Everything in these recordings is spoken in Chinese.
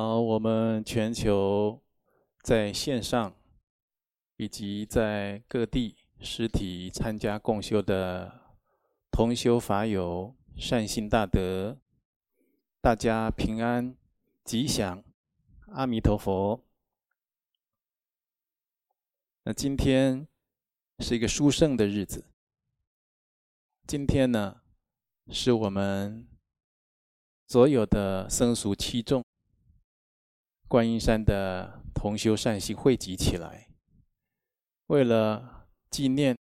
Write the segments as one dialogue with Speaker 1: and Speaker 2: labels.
Speaker 1: 好，我们全球在线上以及在各地实体参加共修的同修法友善心大德，大家平安吉祥，阿弥陀佛。那今天是一个殊胜的日子，今天呢，是我们所有的僧俗七众。观音山的同修善心汇集起来，为了纪念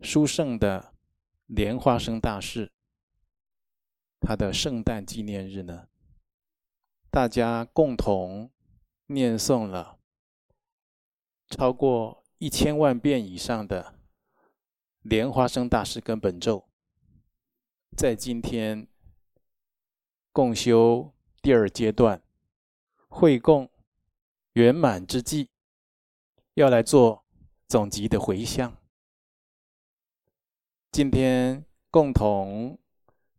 Speaker 1: 殊胜的莲花生大士，他的圣诞纪念日呢，大家共同念诵了超过一千万遍以上的莲花生大师根本咒，在今天共修。第二阶段会供圆满之际，要来做总集的回向。今天共同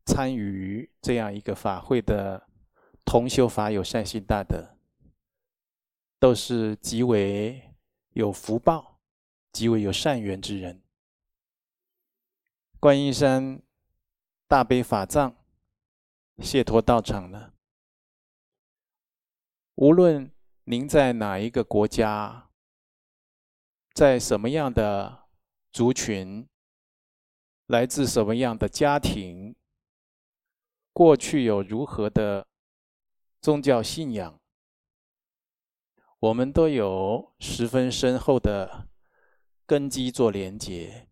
Speaker 1: 参与这样一个法会的同修法友善心大德，都是极为有福报、极为有善缘之人。观音山大悲法藏解脱道场呢，无论您在哪一个国家，在什么样的族群，来自什么样的家庭，过去有如何的宗教信仰，我们都有十分深厚的根基做连结。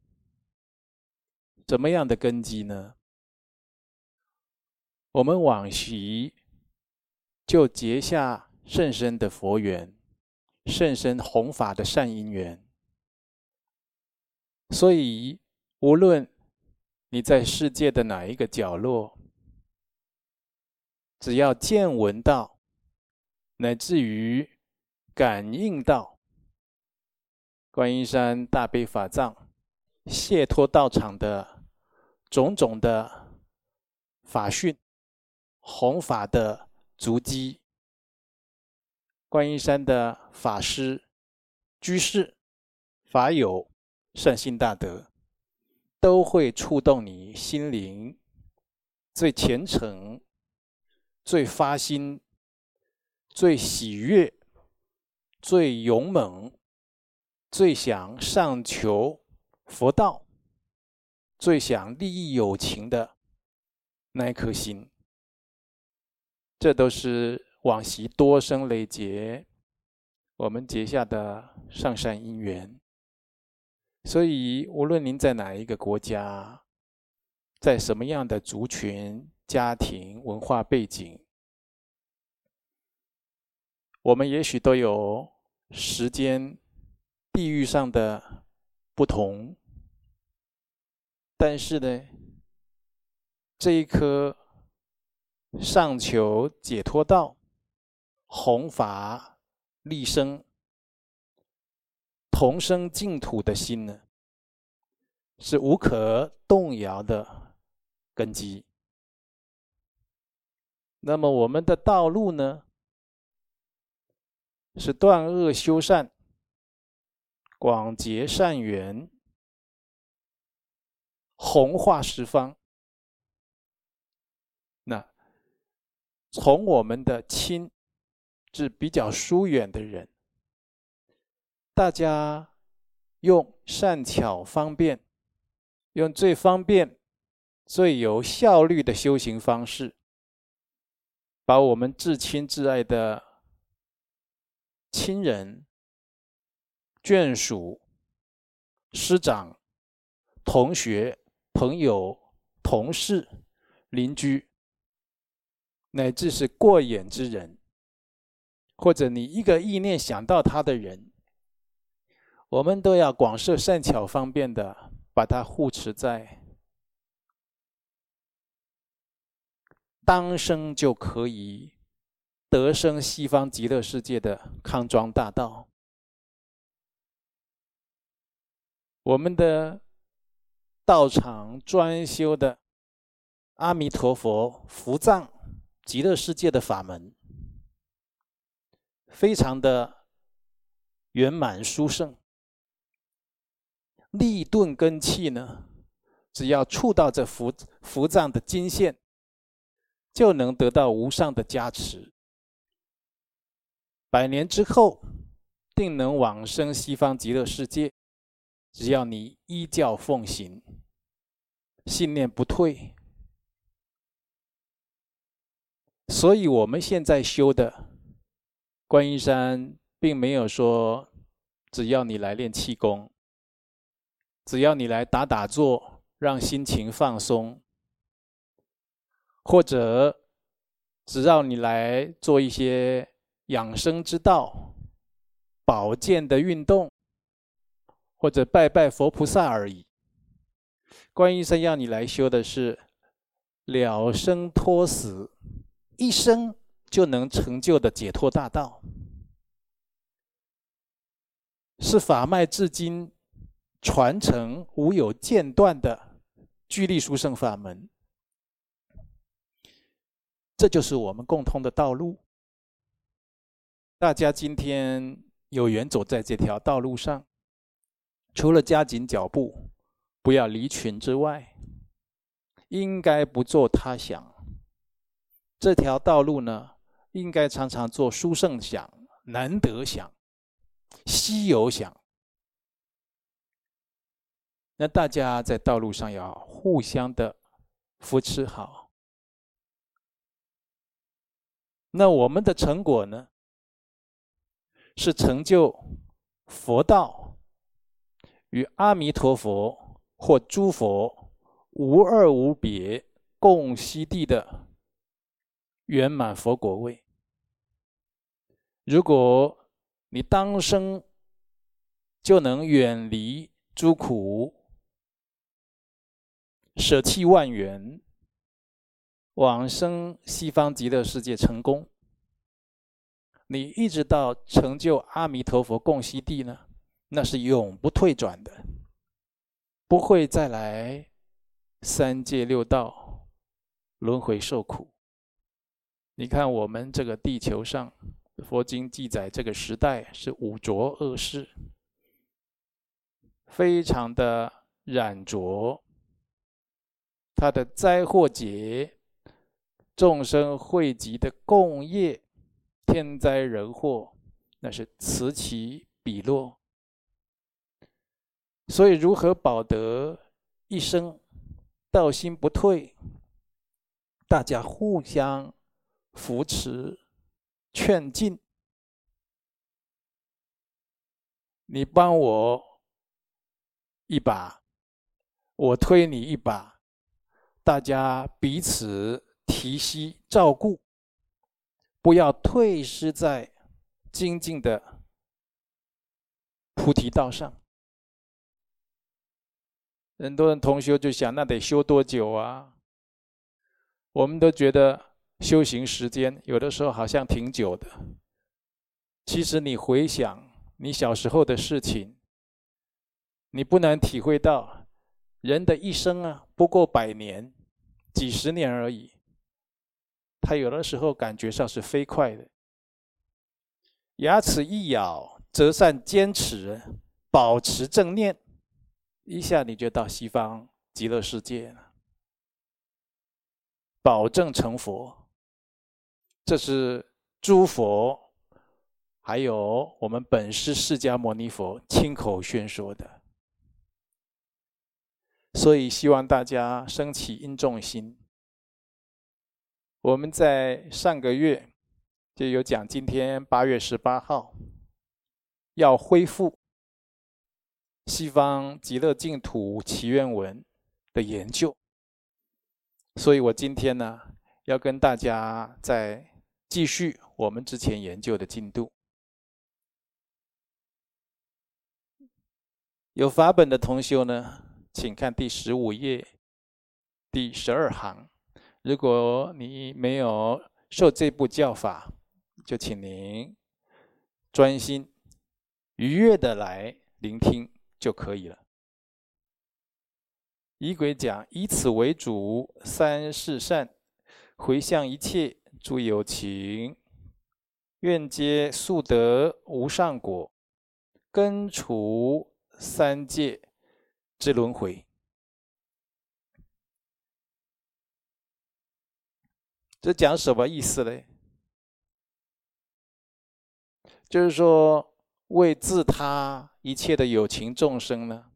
Speaker 1: 怎么样的根基呢？我们往昔就结下。甚深的佛缘，甚深弘法的善因缘，所以无论你在世界的哪一个角落，只要见闻到，乃至于感应到观音山大悲法藏解脱道场的种种的法讯、弘法的足迹。观音山的法师、居士、法友、善心大德，都会触动你心灵最虔诚、最发心、最喜悦、最勇猛、最想上求佛道、最想利益有情的那一颗心。这都是。往昔多生累劫，我们结下的上善因缘。所以，无论您在哪一个国家，在什么样的族群、家庭、文化背景，我们也许都有时间、地域上的不同，但是呢，这一颗上求解脱道。弘法利生、同生净土的心呢，是无可动摇的根基。那么我们的道路呢，是断恶修善、广结善缘、弘化十方。那从我们的亲。是比较疏远的人，大家用善巧方便，用最方便、最有效率的修行方式，把我们至亲至爱的亲人、眷属、师长、同学、朋友、同事、邻居，乃至是过眼之人。或者你一个意念想到他的人，我们都要广设善巧方便的把他护持在当生就可以得生西方极乐世界的康庄大道。我们的道场专修的阿弥陀佛福藏极乐世界的法门，非常的圆满殊胜。利钝根器呢，只要触到这伏伏藏的金线，就能得到无上的加持。百年之后，定能往生西方极乐世界。只要你依教奉行，信念不退。所以我们现在修的观音山，并没有说只要你来练气功，只要你来打打坐，让心情放松，或者只要你来做一些养生之道、保健的运动。或者拜拜佛菩萨而已。观音山要你来修的是了生脱死，一生就能成就的解脱大道，是法脉至今传承无有间断的具力殊胜法门。这就是我们共同的道路。大家今天有缘走在这条道路上。除了加紧脚步，不要离群之外，应该不做他想。这条道路呢，应该常常做殊胜想、难得想、稀有想。那大家在道路上要互相的扶持好。那我们的成果呢，是成就佛道。与阿弥陀佛或诸佛无二无别共悉地的圆满佛果位。如果你当生就能远离诸苦，舍弃万缘，往生西方极乐世界成功，你一直到成就阿弥陀佛共悉地呢？那是永不退转的，不会再来三界六道轮回受苦。你看，我们这个地球上，佛经记载，这个时代是五浊恶世，非常的染浊。它的灾祸劫，众生汇集的共业，天灾人祸，那是此起彼落。所以，如何保得一生道心不退？大家互相扶持、劝进。你帮我一把，我推你一把，大家彼此提携照顾，不要退失在精进的菩提道上。很多人同修就想，那得修多久啊？我们都觉得修行时间有的时候好像挺久的。其实你回想你小时候的事情，你不难体会到，人的一生啊，不过百年、几十年而已。他有的时候感觉上是飞快的。牙齿一咬，折善坚持，保持正念。一下你就到西方极乐世界了，保证成佛。这是诸佛，还有我们本师释迦牟尼佛亲口宣说的。所以希望大家升起因重心。我们在上个月就有讲，今天八月十八号要恢复。西方极乐净土祈愿文的研究，所以我今天呢要跟大家再继续我们之前研究的进度。有法本的同修呢，请看第十五页第十二行。如果你没有受这部教法，就请您专心愉悦的来聆听。就可以了。仪轨讲，以此为主，三世善，回向一切诸有情，愿皆速得无上果，根除三界之轮回。这讲什么意思呢？就是说，为自他一切的有情众生呢，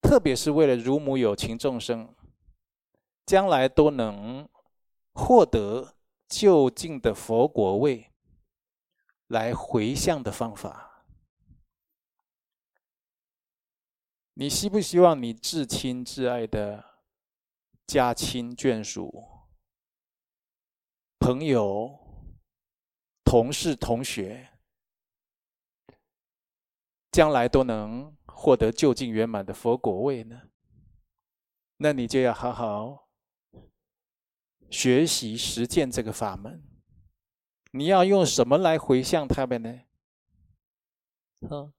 Speaker 1: 特别是为了乳母有情众生，将来都能获得就近的佛果位，来回向的方法。你希不希望你至亲至爱的家亲眷属？朋友、同事、同学，将来都能获得就近圆满的佛果位呢？那你就要好好学习实践这个法门。你要用什么来回向他们呢？嗯，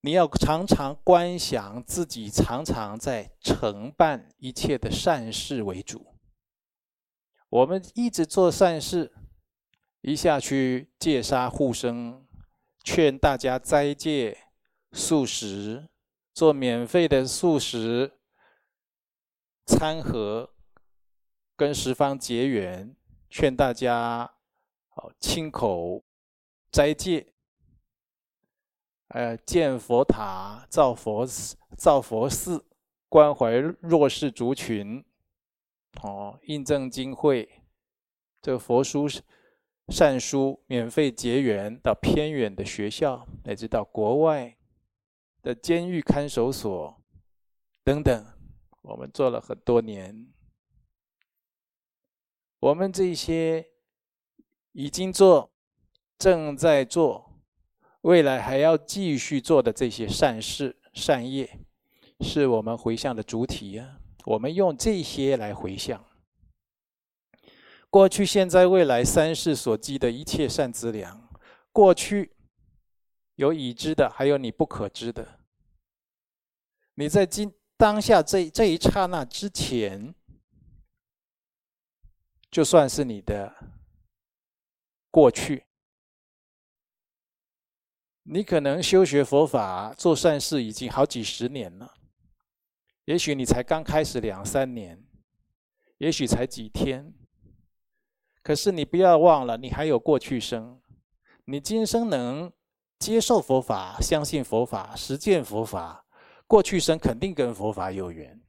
Speaker 1: 你要常常观想自己常常在承办一切的善事为主。我们一直做善事，一下去戒杀护生，劝大家斋戒素食，做免费的素食餐盒，跟十方结缘，劝大家哦亲口斋戒，呃建佛塔、造佛寺造佛寺，关怀弱势族群。哦，印证经会，这个佛书、善书免费结缘到偏远的学校，乃至到国外的监狱看守所等等，我们做了很多年。我们这些已经做、正在做、未来还要继续做的这些善事、善业，是我们回向的主体呀。我们用这些来回向过去、现在、未来三世所积的一切善资粮。过去有已知的，还有你不可知的。你在今当下这这一刹那之前，就算是你的过去。你可能修学佛法、做善事已经好几十年了。也许你才刚开始两三年，也许才几天，可是你不要忘了，你还有过去生。你今生能接受佛法、相信佛法、实践佛法，过去生肯定跟佛法有缘。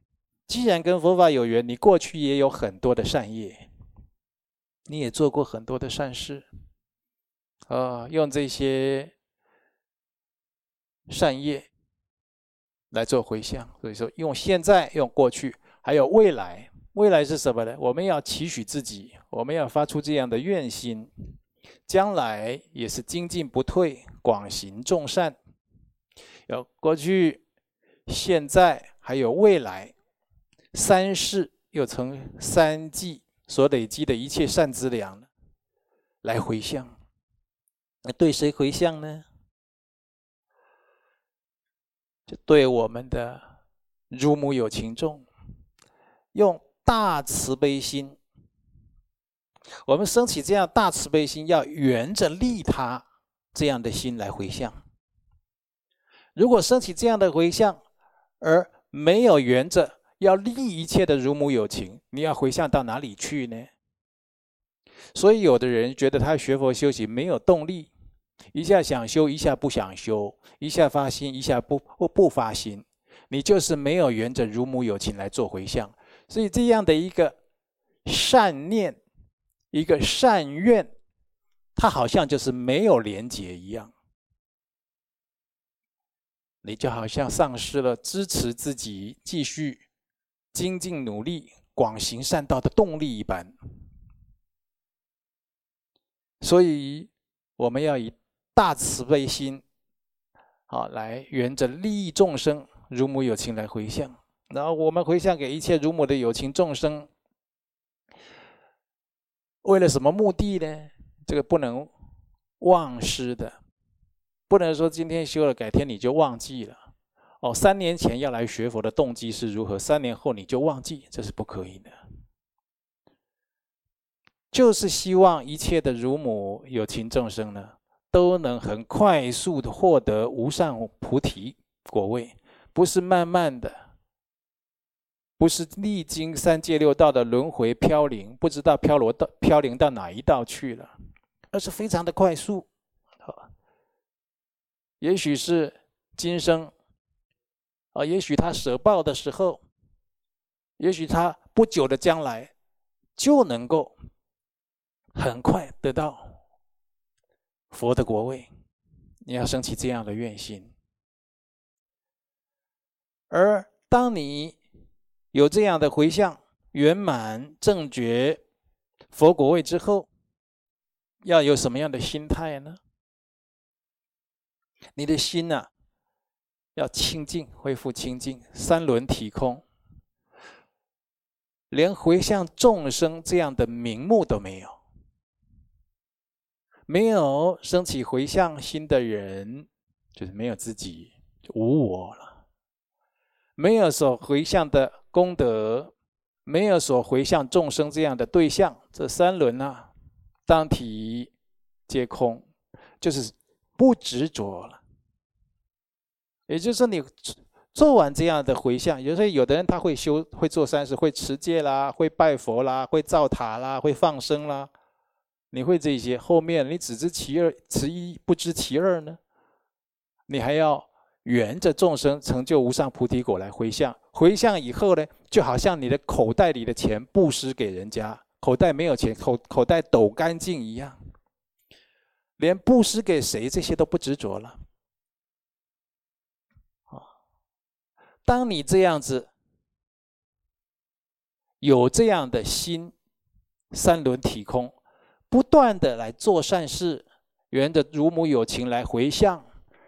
Speaker 1: 既然跟佛法有缘，你过去也有很多的善业，你也做过很多的善事，啊，用这些善业。来做回向，所以说用现在、用过去，还有未来。未来是什么呢？我们要期许自己，我们要发出这样的愿心，将来也是精进不退，广行众善。有过去、现在，还有未来，三世又称三际所累积的一切善资粮，来回向。那对谁回向呢？就对我们的如母有情众，用大慈悲心，我们升起这样大慈悲心，要圆着利他这样的心来回向。如果升起这样的回向，而没有圆着要利一切的如母有情，你要回向到哪里去呢？所以，有的人觉得他学佛修行没有动力。一下想修，一下不想修；一下发心，一下不不不发心。你就是没有缘着如母有情来做回向，所以这样的一个善念、一个善愿，它好像就是没有连结一样。你就好像丧失了支持自己继续精进努力、广行善道的动力一般。所以我们要以。大慈悲心，好，来缘着利益众生，如母有情来回向。然后我们回向给一切如母的有情众生，为了什么目的呢？这个不能忘失的，不能说今天修了，改天你就忘记了。哦，三年前要来学佛的动机是如何，三年后你就忘记，这是不可以的。就是希望一切的乳母有情众生呢，都能很快速的获得无上菩提果位，不是慢慢的，不是历经三界六道的轮回飘零，不知道飘罗到飘零到哪一道去了，而是非常的快速。也许是今生，啊，也许他舍报的时候，也许他不久的将来就能够很快得到佛的国位。你要升起这样的愿心，而当你有这样的回向圆满正觉佛国位之后，要有什么样的心态呢？你的心呐、啊，要清净，恢复清净，三轮体空，连回向众生这样的名目都没有。没有升起回向心的人，就是没有自己，就无我了。没有所回向的功德，没有所回向众生这样的对象，这三轮啊，当体皆空，就是不执着了。也就是说，你做完这样的回向，有时候有的人他会修，会做善事，会持戒啦，会拜佛啦，会造塔啦，会放生啦。你会这些，后面你只知其二，其一不知其二呢？你还要缘着众生成就无上菩提果来回向，回向以后呢，就好像你的口袋里的钱布施给人家，口袋没有钱，口口袋抖干净一样，连布施给谁这些都不执着了。当你这样子有这样的心，三轮体空，不断的来做善事，缘着如母有情来回向，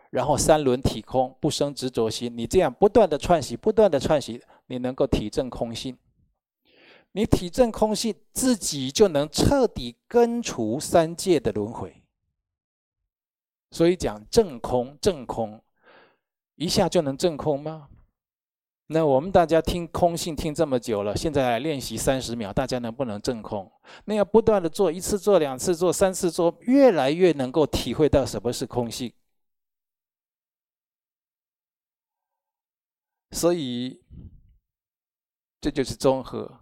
Speaker 1: 然后三轮体空，不生执着心。你这样不断的串习，不断的串习，你能够体证空性。你体证空性，自己就能彻底根除三界的轮回。所以讲证空，证空，一下就能证空吗？那我们大家听空性听这么久了，现在练习三十秒，大家能不能证空？那要不断的做，一次做，两次做，三次做，越来越能够体会到什么是空性。所以，这就是综合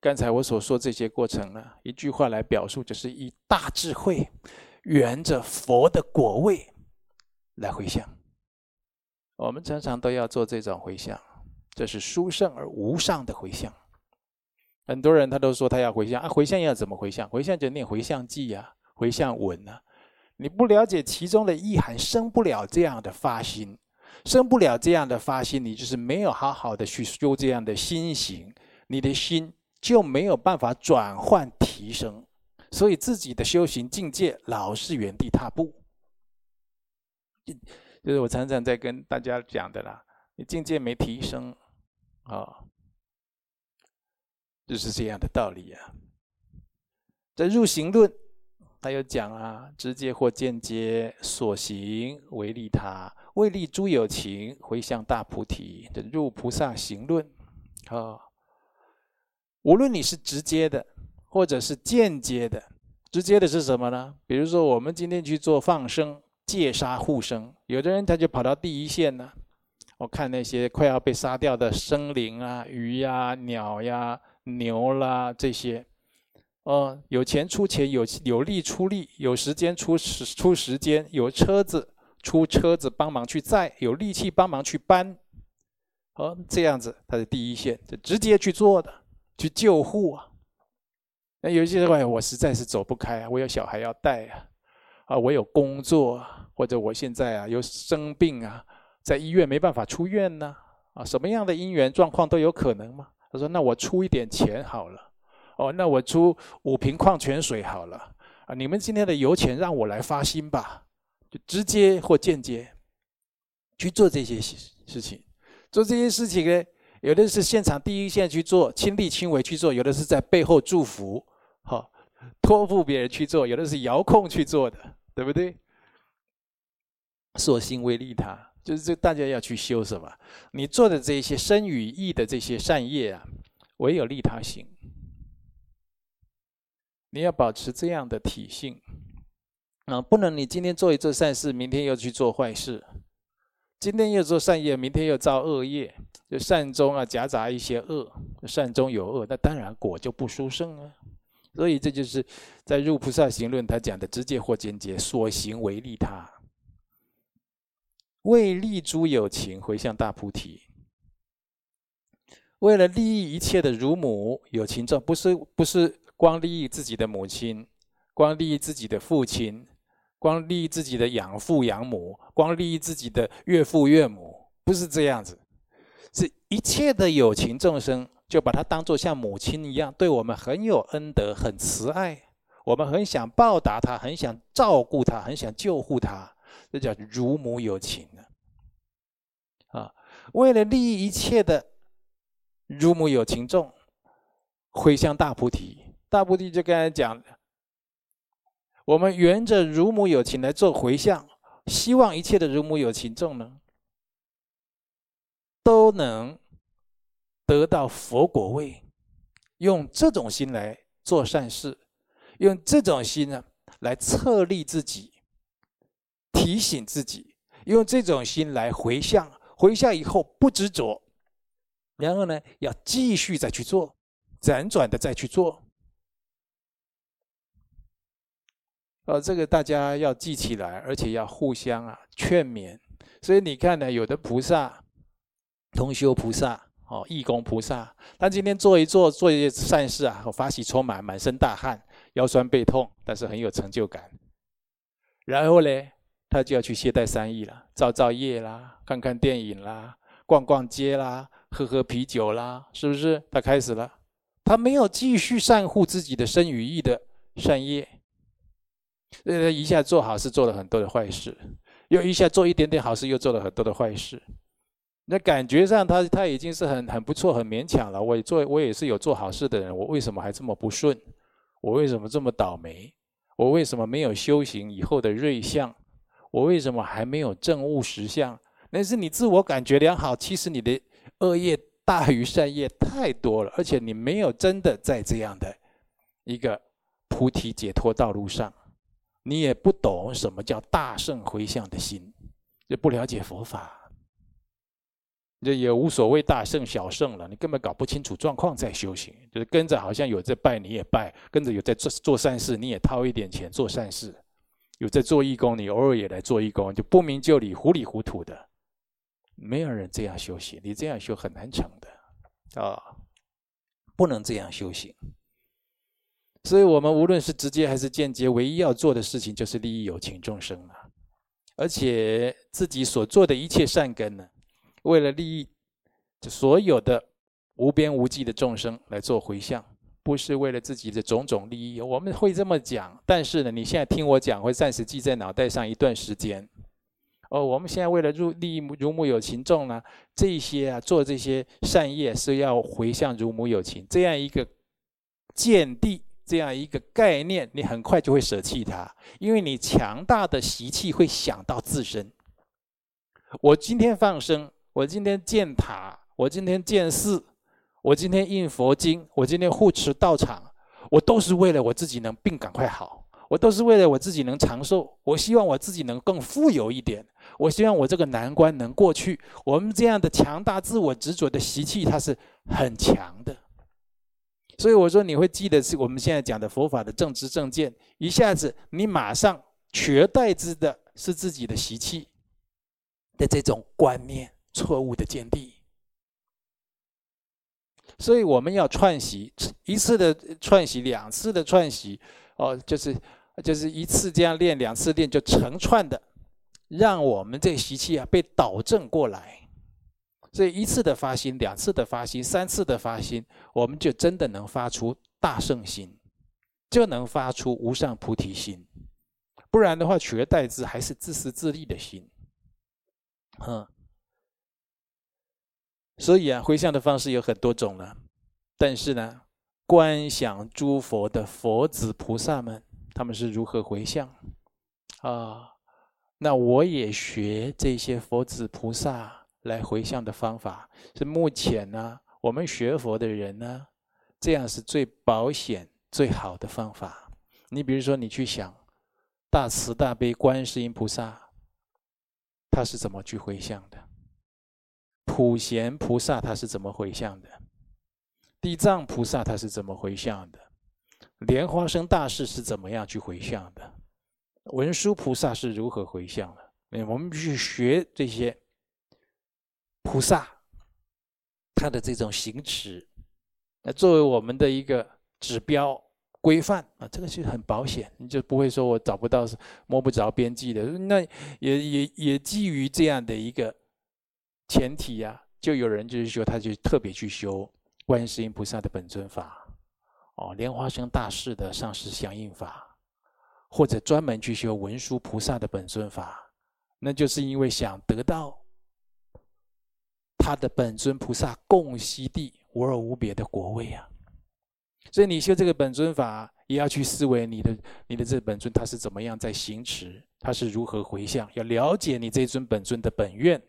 Speaker 1: 刚才我所说这些过程了，一句话来表述，就是以大智慧，圆着佛的果位来回向。我们常常都要做这种回向。这是殊胜而无上的回向。很多人他都说他要回向啊，回向要怎么回向？回向就念回向偈呀，回向文呐。你不了解其中的意涵，生不了这样的发心，生不了这样的发心，你就是没有好好的去修这样的心行，你的心就没有办法转换提升，所以自己的修行境界老是原地踏步。就是我常常在跟大家讲的啦，你境界没提升。啊、哦，就是这样的道理啊。在入行论，他有讲啊，直接或间接所行为利他，为利诸有情，回向大菩提的入菩萨行论。啊、哦，无论你是直接的，或者是间接的，直接的是什么呢？比如说，我们今天去做放生、戒杀护生，有的人他就跑到第一线呢。我看那些快要被杀掉的生灵啊，鱼呀、鸟呀、牛啦这些，哦，有钱出钱，有有力出力，有时间出时出时间，有车子出车子帮忙去载，有力气帮忙去搬，哦，这样子他是第一线，就直接去做的，去救护啊。那有些人，我实在是走不开啊，我有小孩要带啊，啊，我有工作，或者我现在啊有生病啊。在医院没办法出院呢，啊，什么样的因缘状况都有可能吗？他说：“那我出一点钱好了，哦，那我出五瓶矿泉水好了，啊，你们今天的油钱让我来发心吧，就直接或间接去做这些事事情。做这些事情呢，有的是现场第一线去做，亲力亲为去做；有的是在背后祝福，好托付别人去做；有的是遥控去做的，对不对？所行为利他。”就是这，大家要去修什么？你做的这些身与意的这些善业啊，唯有利他行。你要保持这样的体性啊，不能你今天做一做善事，明天又去做坏事；今天又做善业，明天又造恶业，就善中啊夹杂一些恶，善中有恶，那当然果就不殊胜啊。所以这就是在《入菩萨行论》他讲的直接或间接，所行为利他，为利诸有情回向大菩提。为了利益一切的乳母有情众，不是不是。光利益自己的母亲，光利益自己的父亲，光利益自己的养父养母，光利益自己的岳父岳母，不是这样子。是一切的有情众生，就把他当做像母亲一样，对我们很有恩德，很慈爱，我们很想报答他，很想照顾他，很想救护他，这叫乳母有情啊！为了利益一切的乳母有情众，回向大菩提。大菩提就刚才讲，我们缘着乳母有情来做回向，希望一切的乳母有情众呢，都能得到佛果位，用这种心来做善事，用这种心呢来策励自己，提醒自己，用这种心来回向，回向以后不执着，然后呢要继续再去做，辗转的再去做。哦，这个大家要记起来，而且要互相啊劝勉。所以你看呢，有的菩萨，同修菩萨，哦，义工菩萨，他今天做一做做一些善事啊，发喜充满，满身大汗，腰酸背痛，但是很有成就感。然后呢，他就要去懈怠三益了，造造业啦，看看电影啦，逛逛街啦，喝喝啤酒啦，是不是？他开始了，他没有继续善护自己的身语意的善业。所以他一下做好事做了很多的坏事，又一下做一点点好事又做了很多的坏事。那感觉上他他已经是很很不错很勉强了。我也做我也是有做好事的人，我为什么还这么不顺？我为什么这么倒霉？我为什么没有修行以后的瑞相？我为什么还没有证悟实相？那是你自我感觉良好，其实你的恶业大于善业太多了，而且你没有真的在这样的一个菩提解脱道路上。你也不懂什么叫大圣回向的心，也不了解佛法，这也无所谓大圣小圣了。你根本搞不清楚状况在修行，就是跟着好像有在拜你也拜，跟着有在做做善事你也掏一点钱做善事，有在做义工你偶尔也来做义工，就不明就里糊里糊涂的，没有人这样修行，你这样修很难成的啊，不能这样修行。所以，我们无论是直接还是间接，唯一要做的事情就是利益有情众生了。而且，自己所做的一切善根呢，为了利益所有的无边无际的众生来做回向，不是为了自己的种种利益。我们会这么讲，但是呢，你现在听我讲，会暂时记在脑袋上一段时间。哦，我们现在为了入利益乳母有情众呢，这些啊，做这些善业是要回向乳母有情，这样一个见地。这样一个概念，你很快就会舍弃它，因为你强大的习气会想到自身。我今天放生，我今天建塔，我今天建寺，我今天印佛经，我今天护持道场，我都是为了我自己能病赶快好，我都是为了我自己能长寿，我希望我自己能更富有一点，我希望我这个难关能过去。我们这样的强大自我执着的习气，它是很强的。所以我说，你会记得是我们现在讲的佛法的正知正见，一下子你马上取而代之的是自己的习气的这种观念错误的见地。所以我们要串习，一次的串习，两次的串习，哦，就是就是一次这样练，两次练，就成串的，让我们这习气啊被导正过来。所以一次的发心，两次的发心，三次的发心，我们就真的能发出大圣心，就能发出无上菩提心。不然的话，取而代之还是自私自利的心。嗯，所以啊，回向的方式有很多种了。但是呢，观想诸佛的佛子菩萨们，他们是如何回向啊？那我也学这些佛子菩萨。来回向的方法是目前呢，我们学佛的人呢，这样是最保险、最好的方法。你比如说，你去想大慈大悲观世音菩萨，他是怎么去回向的？普贤菩萨他是怎么回向的？地藏菩萨他是怎么回向的？莲花生大士是怎么样去回向的？文殊菩萨是如何回向的？我们必须学这些菩萨他的这种行持，那作为我们的一个指标规范啊，这个是很保险，你就不会说我找不到摸不着边际的。那也也也基于这样的一个前提呀、啊，就有人就是说，他就特别去修观世音菩萨的本尊法。哦，莲花生大士的上师相应法，或者专门去修文殊菩萨的本尊法，那就是因为想得到他的本尊菩萨共悉地无二无别的果位啊。所以你修这个本尊法，也要去思维你的你的这本尊他是怎么样在行持，他是如何回向，要了解你这尊本尊的本愿。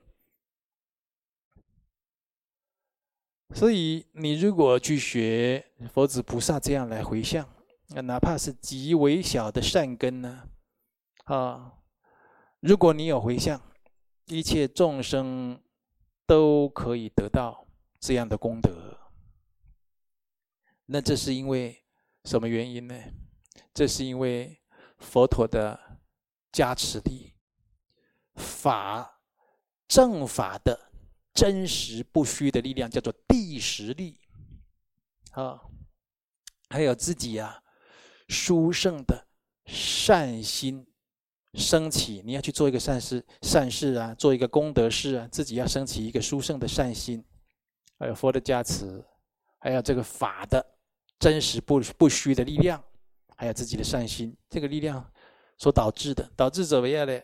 Speaker 1: 所以，你如果去学佛子菩萨这样来回向，哪怕是极微小的善根呢，啊，如果你有回向，一切众生都可以得到这样的功德。那这是因为什么原因呢？这是因为佛陀的加持力，法正法的。真实不虚的力量叫做谛实力，啊，还有自己啊，殊胜的善心升起，你要去做一个善事、善事啊，做一个功德事啊，自己要升起一个殊胜的善心，还有佛的加持，还有这个法的真实不不虚的力量，还有自己的善心，这个力量所导致的，导致怎么样呢？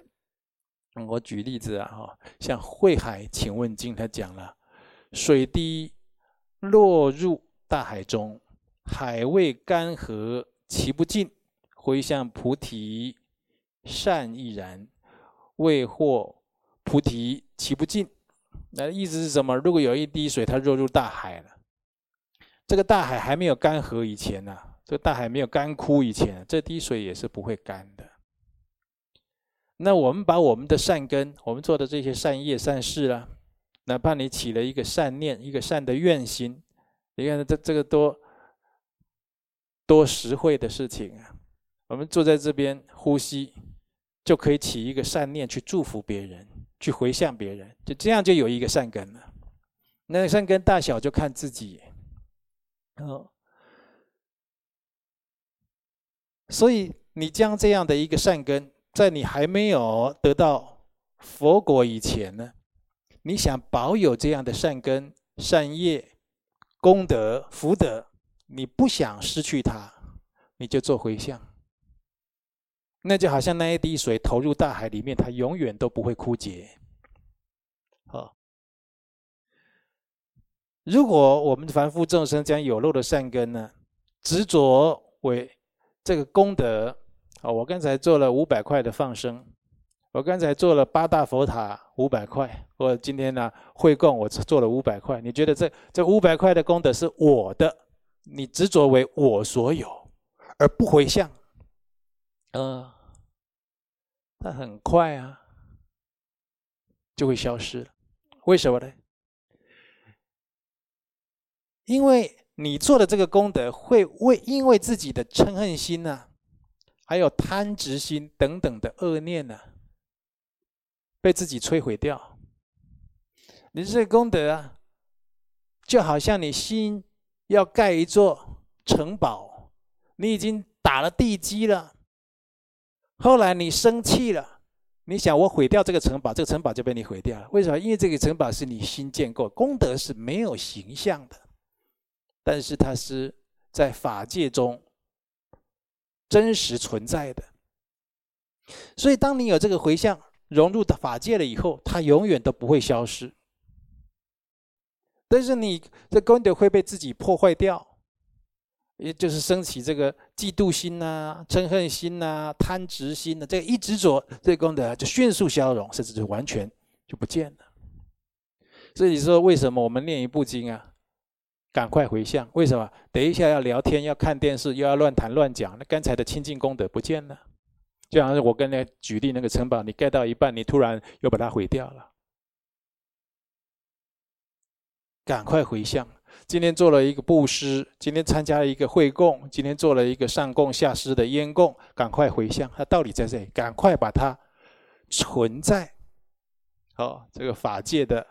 Speaker 1: 我举例子啊，哈，像《慧海请问经》，他讲了，水滴落入大海中，海未干涸，其不尽，回向菩提善亦然，未获菩提，其不尽。那意思是什么？如果有一滴水，它落入大海了，这个大海还没有干涸以前呢、这个大海没有干枯以前，这滴水也是不会干的。那我们把我们的善根，我们做的这些善业善事啊，哪怕你起了一个善念，一个善的愿心，你看这这个多多实惠的事情啊！我们坐在这边呼吸，就可以起一个善念去祝福别人，去回向别人，就这样就有一个善根了。那善根大小就看自己，哦。所以你将这样的一个善根。在你还没有得到佛果以前呢，你想保有这样的善根、善业、功德、福德，你不想失去它，你就做回向。那就好像那一滴水投入大海里面，它永远都不会枯竭。好，如果我们凡夫众生将有漏的善根呢，执着为这个功德。哦，我刚才做了五百块的放生，我刚才做了八大佛塔五百块，我今天呢会供我做了五百块。你觉得这这五百块的功德是我的，你执着为我所有，而不回向，嗯、呃，它很快啊就会消失了。为什么呢？因为你做的这个功德会为因为自己的嗔恨心呢、还有贪执心等等的恶念呢、被自己摧毁掉。你这个功德啊，就好像你心要盖一座城堡，你已经打了地基了。后来你生气了，你想我毁掉这个城堡，这个城堡就被你毁掉了。为什么？因为这个城堡是你新建过，功德是没有形象的，但是它是在法界中。真实存在的，所以当你有这个回向融入的法界了以后，它永远都不会消失。但是你这功德会被自己破坏掉，也就是升起这个嫉妒心呐、啊、嗔恨心呐、贪执心的、这个一执着，这功德就迅速消融，甚至就完全就不见了。所以说，为什么我们念一部经啊，赶快回向。为什么？等一下要聊天，要看电视，又要乱谈乱讲，那刚才的清净功德不见了。就好像我跟你举例那个城堡，你盖到一半，你突然又把它毁掉了。赶快回向。今天做了一个布施，今天参加了一个会供，今天做了一个上供下施的烟供，赶快回向。它道理在这里，赶快把它存在，哦，这个法界的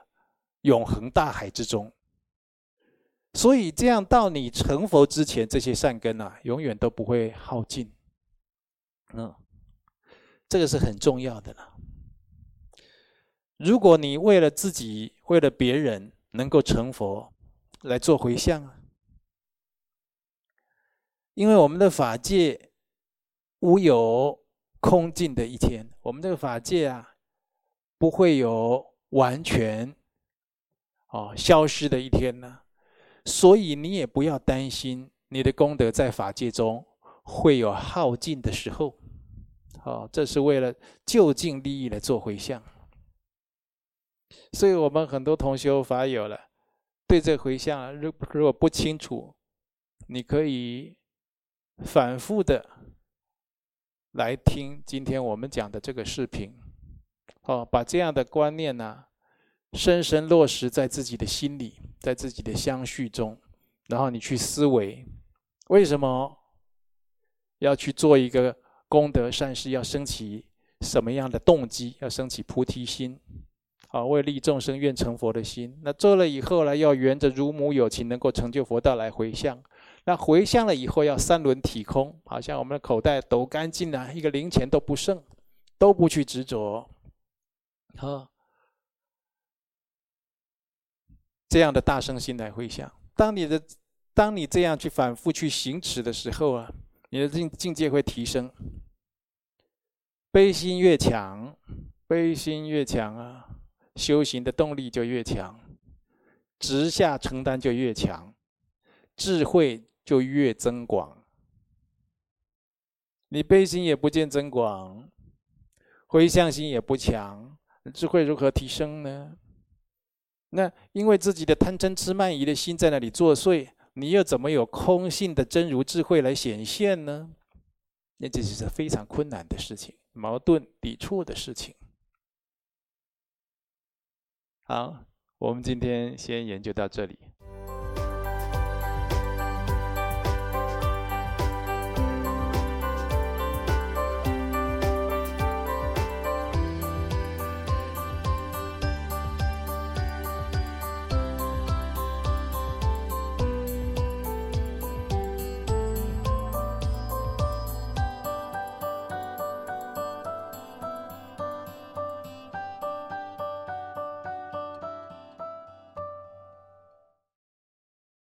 Speaker 1: 永恒大海之中。所以这样到你成佛之前，这些善根啊，永远都不会耗尽。嗯，这个是很重要的了。如果你为了自己，为了别人能够成佛，来做回向啊！因为我们的法界无有空尽的一天，我们这个法界啊，不会有完全哦消失的一天呢。所以你也不要担心你的功德在法界中会有耗尽的时候。哦，这是为了就近利益来做回向。所以我们很多同修法友了。对这回向，如如果不清楚，你可以反复的来听今天我们讲的这个视频，哦，把这样的观念呢，深深落实在自己的心里，在自己的相续中，然后你去思维，为什么要去做一个功德善事，要升起什么样的动机，要升起菩提心。啊，为利众生愿成佛的心，那做了以后呢，要缘着如母有情，能够成就佛道来回向。那回向了以后，要三轮体空，好像我们的口袋抖干净了，一个零钱都不剩，都不去执着。好，这样的大圣心来回向。当你的，当你这样去反复去行持的时候啊，你的境境界会提升，悲心越强，悲心越强啊。修行的动力就越强，直下承担就越强，智慧就越增广。你悲心也不见增广，回向心也不强，智慧如何提升呢？那因为自己的贪嗔痴慢疑的心在那里作祟，你又怎么有空性的真如智慧来显现呢？那这就是非常困难的事情，矛盾抵触的事情。好，我们今天先研究到这里。